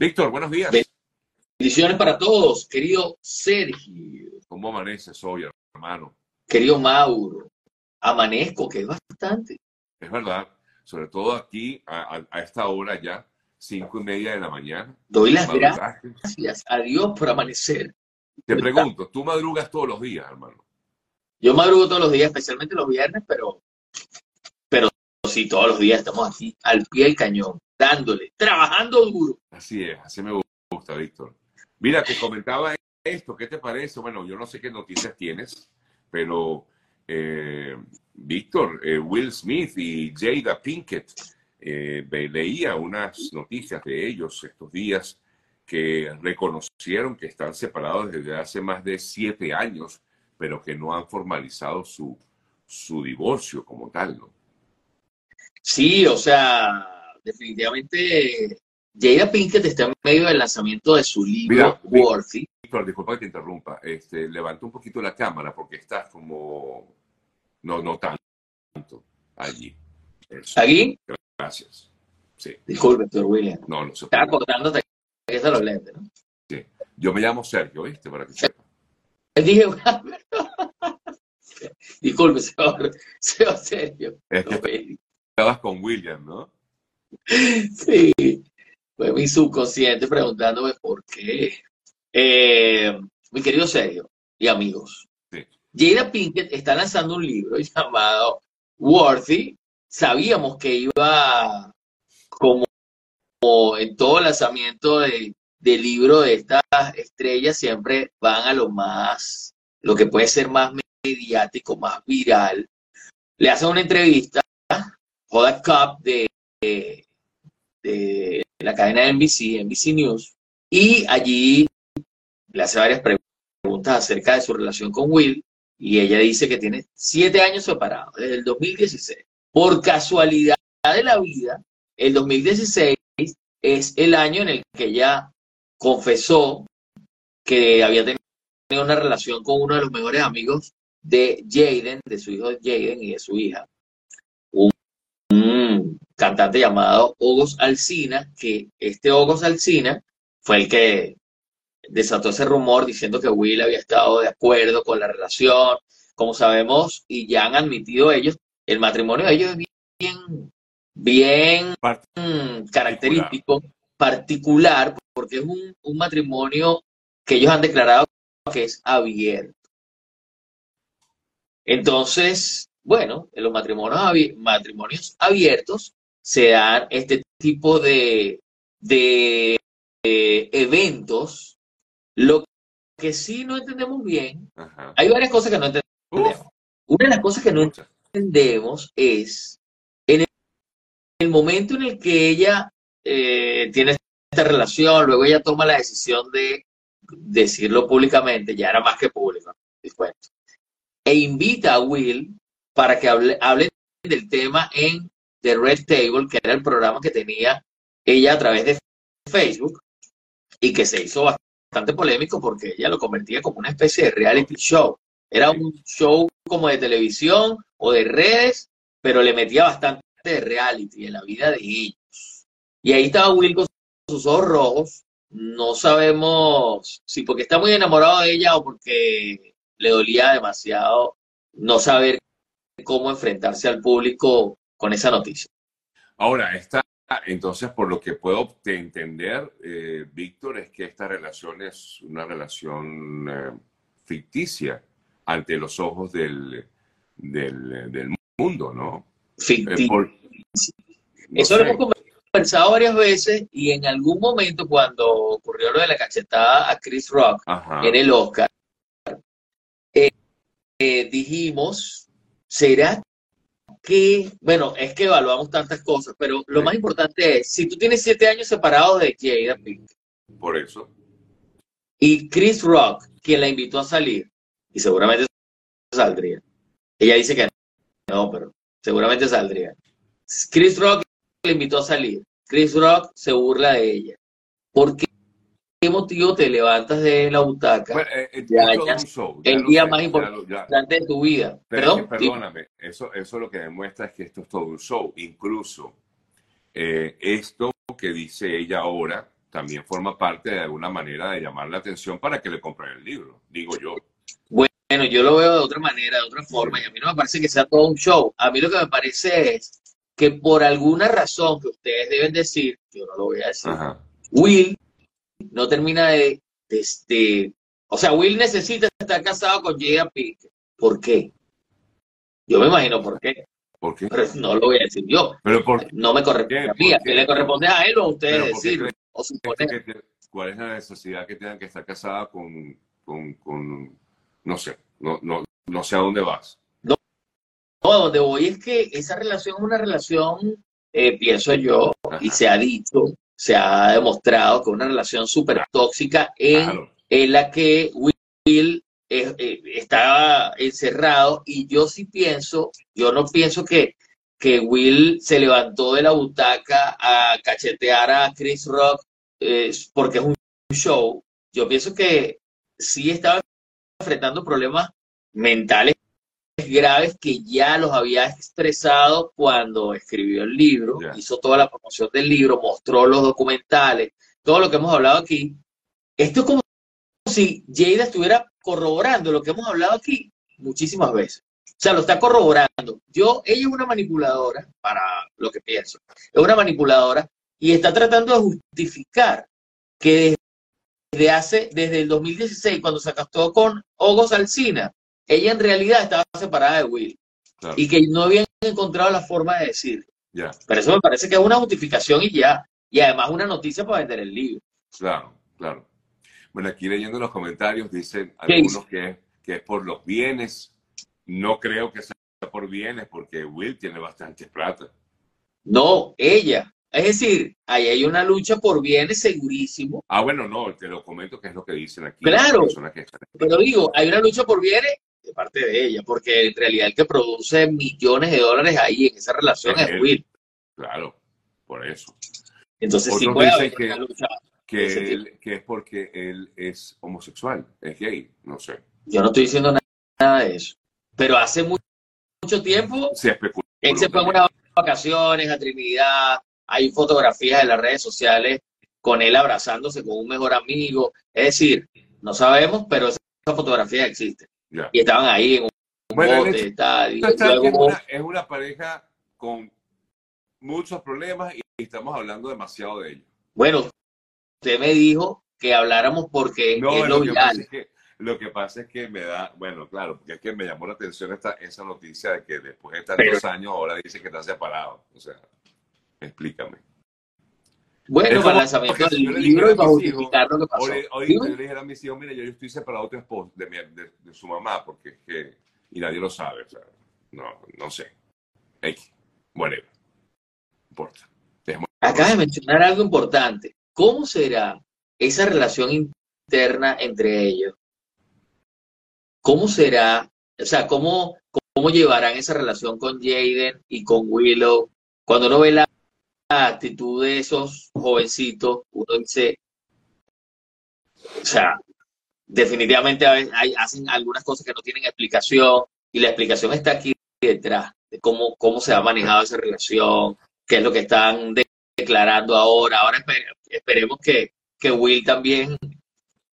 Víctor, buenos días. Bendiciones para todos, querido Sergio. ¿Cómo amaneces hoy, hermano? Querido Mauro, amanezco, que es bastante. Es verdad, sobre todo aquí a, esta hora ya, cinco y media de la mañana. Doy las gracias a Dios por amanecer. Te pregunto, ¿tú madrugas todos los días, hermano? Yo madrugo todos los días, especialmente los viernes, pero, pero sí, todos los días estamos aquí al pie del cañón, dándole, trabajando duro. Así es, así me gusta, Víctor. Mira, te comentaba esto, ¿qué te parece? Bueno, yo no sé qué noticias tienes, pero eh, Víctor, eh, Will Smith y Jada Pinkett, eh, leía unas noticias de ellos estos días que reconocieron que están separados desde hace más de siete años, pero que no han formalizado su, su divorcio como tal, ¿no? Sí, o sea, definitivamente Jada Pinkett está en medio del lanzamiento de su libro Worthy. Víctor, disculpa que te interrumpa. Este, levanta un poquito la cámara porque estás como... No, no tanto allí. ¿Aquí? Gracias. Sí. Disculpe, doctor William. No, no se Está acordándote que están los lentes, ¿no? Sí. Yo me llamo Sergio, ¿viste? Para que sepa. Dije, disculpe, señor, señor Sergio. Es que estabas con William, ¿no? Sí. Fue mi subconsciente preguntándome por qué. Eh, mi querido Sergio y amigos, sí. Jada Pinkett está lanzando un libro llamado Worthy. Sabíamos que iba como, en todo lanzamiento de, de libro de estas estrellas, siempre van a lo más, lo que puede ser más mediático, más viral. Le hacen una entrevista, Joda Cup de, de la cadena NBC, NBC News, y allí le hace varias preguntas acerca de su relación con Will, y ella dice que tiene siete años separados, desde el 2016. Por casualidad de la vida, el 2016 es el año en el que ella confesó que había tenido una relación con uno de los mejores amigos de Jaden, de su hijo Jaden y de su hija cantante llamado Ogos Alcina, que este Ogos Alcina fue el que desató ese rumor diciendo que Will había estado de acuerdo con la relación. Como sabemos, y ya han admitido ellos, el matrimonio de ellos es bien, bien característico, particular, porque es un, un matrimonio que ellos han declarado que es abierto. Entonces, bueno, en los matrimonios, matrimonios abiertos se dan este tipo de, de eventos. Lo que sí no entendemos bien, hay varias cosas que no entendemos. Una de las cosas que no entendemos es en el, momento en el que ella eh, tiene esta relación, luego ella toma la decisión de decirlo públicamente, ya era más que público, e invita a Will para que hable, hable del tema en The Red Table, que era el programa que tenía ella a través de Facebook y que se hizo bastante polémico porque ella lo convertía como una especie de reality show. Era un show como de televisión o de redes, pero le metía bastante de reality en la vida de ellos. Y ahí estaba Will con sus ojos rojos. No sabemos si porque está muy enamorado de ella o porque le dolía demasiado no saber cómo enfrentarse al público con esa noticia. Ahora, está, entonces, por lo que puedo entender, eh, Víctor, es que esta relación es una relación eh, ficticia ante los ojos del, del, mundo, ¿no? Ficticia. Eh, Eso lo hemos conversado varias veces y en algún momento cuando ocurrió lo de la cachetada a Chris Rock en el Oscar, dijimos, ¿será que, bueno, es que evaluamos tantas cosas, pero lo más importante es, si tú tienes siete años separados de Jada Pinkett. Por eso. Y Chris Rock, quien la invitó a salir, y seguramente saldría. Ella dice que no, pero seguramente saldría. Chris Rock la invitó a salir. Chris Rock se burla de ella. ¿Por qué qué motivo te levantas de la butaca eh, eh, el día más importante de tu vida? Perdón, perdóname, eso, eso lo que demuestra es que esto es todo un show. Incluso eh, esto que dice ella ahora, también forma parte de alguna manera de llamar la atención para que le compren el libro, digo yo. Bueno, yo lo veo de otra manera, de otra forma, y a mí no me parece que sea todo un show. A mí lo que me parece es que por alguna razón que ustedes deben decir, yo no lo voy a decir, Will no termina de, de, o sea, Will necesita estar casado con Jada Pinkett. ¿Por qué? Yo me imagino por qué. ¿Por qué? Pero no lo voy a decir yo. ¿Pero por no me corresponde a mí. ¿Qué le corresponde a él o a ustedes decirlo? ¿Cuál es la necesidad que tengan que estar casada con, con, con no sé, no, no, no sé a dónde vas? No, no, a donde voy es que esa relación es una relación, eh, pienso yo, y se ha dicho, se ha demostrado que una relación súper tóxica en, en la que Will eh, estaba encerrado y yo sí pienso, yo no pienso que, que Will se levantó de la butaca a cachetear a Chris Rock eh, porque es un show. Yo pienso que sí estaba enfrentando problemas mentales graves que ya los había expresado cuando escribió el libro, hizo toda la promoción del libro, mostró los documentales, todo lo que hemos hablado aquí. Esto es como si Jada estuviera corroborando lo que hemos hablado aquí muchísimas veces. O sea, lo está corroborando. Yo, ella es una manipuladora, para lo que pienso, es una manipuladora y está tratando de justificar que desde hace, desde el 2016, cuando se acostó con Hugo Salcina, ella en realidad estaba separada de Will. Y que no habían encontrado la forma de decir. Pero eso me parece que es una justificación y ya. Y además una noticia para vender el libro. Claro, claro. Bueno, aquí leyendo los comentarios dicen algunos que, que es por los bienes. No creo que sea por bienes porque Will tiene bastante plata. No, ella. Es decir, ahí hay una lucha por bienes segurísimo. Ah, bueno, no, te lo comento que es lo que dicen aquí. Claro, pero digo, hay una lucha por bienes de parte de ella, porque en realidad el que produce millones de dólares ahí en esa relación es, Will. Claro, por eso. Entonces sí puede haber que, lucha que, que es porque él es homosexual, es gay, no sé. Yo no estoy diciendo nada de eso. Pero hace mucho, tiempo se especuló. Él se fue en unas vacaciones a Trinidad, hay fotografías en las redes sociales con él abrazándose con un mejor amigo. Es decir, no sabemos, pero esas fotografías Y estaban ahí en un bote, es, una, pareja con muchos problemas y estamos hablando demasiado de ellos. Bueno, usted me dijo que habláramos porque no, es lo, que pasa es que, lo que pasa es que me da, bueno, claro, porque es que me llamó la atención esta, esa noticia de que después de estar dos años ahora dice que está separado. O sea, explícame. Bueno, para el lanzamiento del libro y para justificar lo que pasó. Hoy, yo le dije a mis hijos, mira, yo, estoy separado de, esposo, de, de, su mamá, porque es que, y nadie lo sabe, o sea, no, no sé. X, whatever. Importa. Acaba de mencionar algo importante. ¿Cómo será esa relación interna entre ellos? ¿Cómo será, o sea, cómo, cómo llevarán esa relación con Jaden y con Willow? Cuando uno ve la actitud de esos jovencitos, uno dice, o sea, definitivamente hacen algunas cosas que no tienen explicación y la explicación está aquí detrás de cómo, cómo se ha manejado esa relación, qué es lo que están declarando ahora. Ahora esperemos que, que Will también,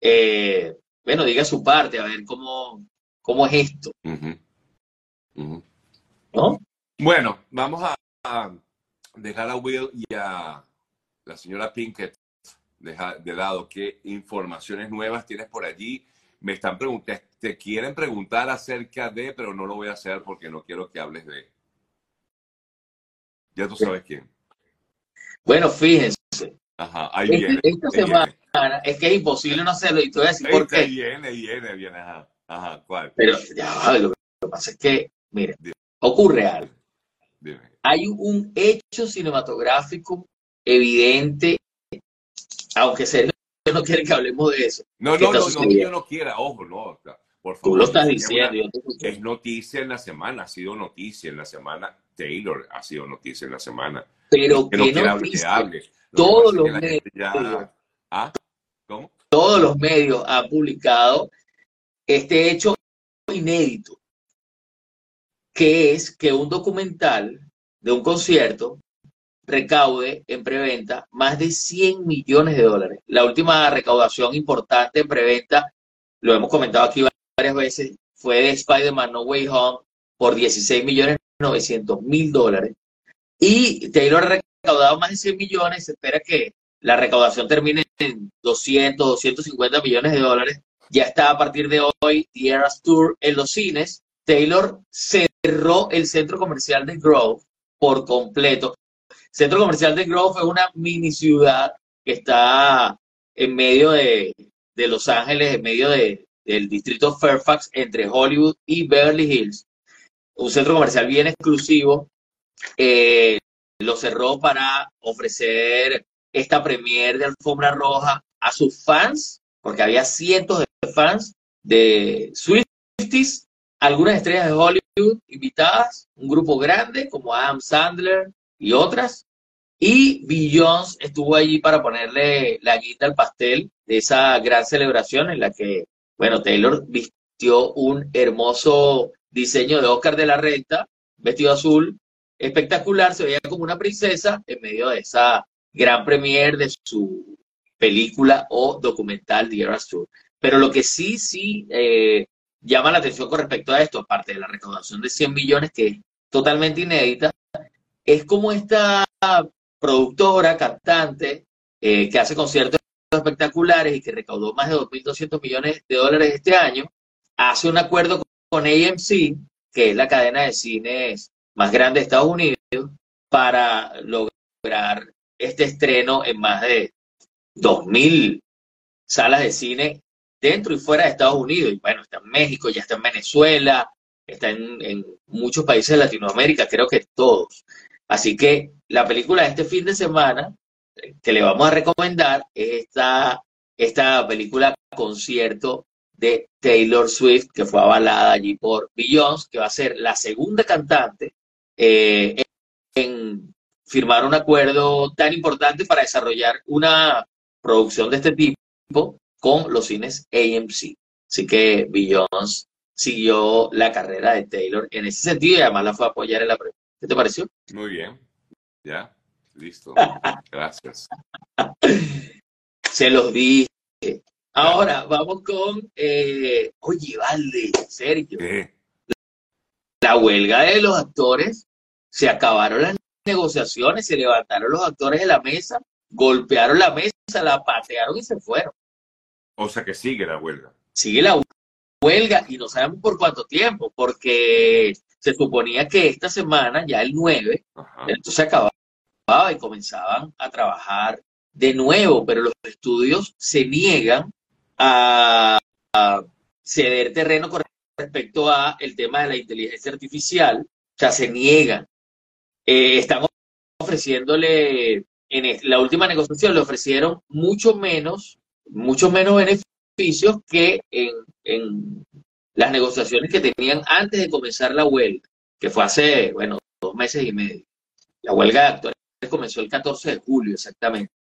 eh, bueno, diga su parte, a ver cómo, cómo es esto. ¿No? Bueno, vamos a, dejar a Will y a la señora Pinkett de lado. ¿Qué informaciones nuevas tienes por allí? Me están preguntando, te quieren preguntar acerca de, pero no lo voy a hacer porque no quiero que hables de. Ya tú sabes quién. Bueno, fíjense. Ajá, ahí viene. Esta semana es que es imposible no hacerlo y te voy a decir por qué. Viene, viene, viene, ajá. Ajá, ¿cuál? Pero ya, lo que pasa es que, mire, ocurre algo. Hay un hecho cinematográfico evidente, aunque se no quiere que hablemos de eso. No, no, no, no, yo no quiera, ojo, no. Por favor, Tú lo estás diciendo. es noticia en la semana, ha sido noticia en la semana. Taylor ha sido noticia en la semana. Pero que, no hable, Todos los medios. ¿Ah? ¿Cómo? Todos los medios han publicado este hecho inédito que es que un documental de un concierto recaude en preventa más de 100 millones de dólares. La última recaudación importante en preventa, lo hemos comentado aquí varias veces, fue de Spider-Man No Way Home por 16 millones 900 mil dólares. Y Taylor ha recaudado más de 100 millones. Se espera que la recaudación termine en 200, 250 millones de dólares. Ya está a partir de hoy The Eras Tour en los cines. Taylor cerró el centro comercial de Grove por completo. Centro comercial de Grove es una mini ciudad que está en medio de, Los Ángeles, en medio de, del distrito Fairfax, entre Hollywood y Beverly Hills. Un centro comercial bien exclusivo. Eh, lo cerró para ofrecer esta premier de alfombra roja a sus fans, porque había cientos de fans de Swifties, algunas estrellas de Hollywood invitadas, un grupo grande como Adam Sandler y otras, y Beyoncé estuvo allí para ponerle la guita al pastel de esa gran celebración en la que, bueno, Taylor vistió un hermoso diseño de Oscar de la Renta, vestido azul, espectacular, se veía como una princesa en medio de esa gran premier de su película o documental The Eras Tour. Pero lo que sí, sí eh, llama la atención con respecto a esto, aparte de la recaudación de 100 millones, que es totalmente inédita, es como esta productora, cantante, eh, que hace conciertos espectaculares y que recaudó más de 2.200 millones de dólares este año, hace un acuerdo con AMC, que es la cadena de cines más grande de Estados Unidos, para lograr este estreno en más de 2.000 salas de cine dentro y fuera de Estados Unidos. Y bueno, México, ya está en Venezuela, está en, muchos países de Latinoamérica, creo que todos. Así que la película de este fin de semana que le vamos a recomendar es esta, esta película concierto de Taylor Swift, que fue avalada allí por Beyoncé, que va a ser la segunda cantante eh, en firmar un acuerdo tan importante para desarrollar una producción de este tipo con los cines AMC. Así que Beyoncé siguió la carrera de Taylor en ese sentido y además la fue a apoyar en la premia. ¿Qué te pareció? Muy bien. Ya, listo. Gracias. Se los dije. Ahora vamos con, eh, oye, Valde, Sergio. ¿Qué? La huelga de los actores, se acabaron las negociaciones, se levantaron los actores de la mesa, golpearon la mesa, la patearon y se fueron. O sea que sigue la huelga. Sigue la huelga y no sabemos por cuánto tiempo, porque se suponía que esta semana, ya el 9, Ajá. entonces acababa y comenzaban a trabajar de nuevo, pero los estudios se niegan a, a ceder terreno con respecto a el tema de la inteligencia artificial, o sea, se niegan. Eh, están ofreciéndole, en la última negociación le ofrecieron mucho menos, mucho menos beneficios que en, en las negociaciones que tenían antes de comenzar la huelga, que fue hace, bueno, dos meses y medio. La huelga de actores comenzó el 14 de julio, exactamente.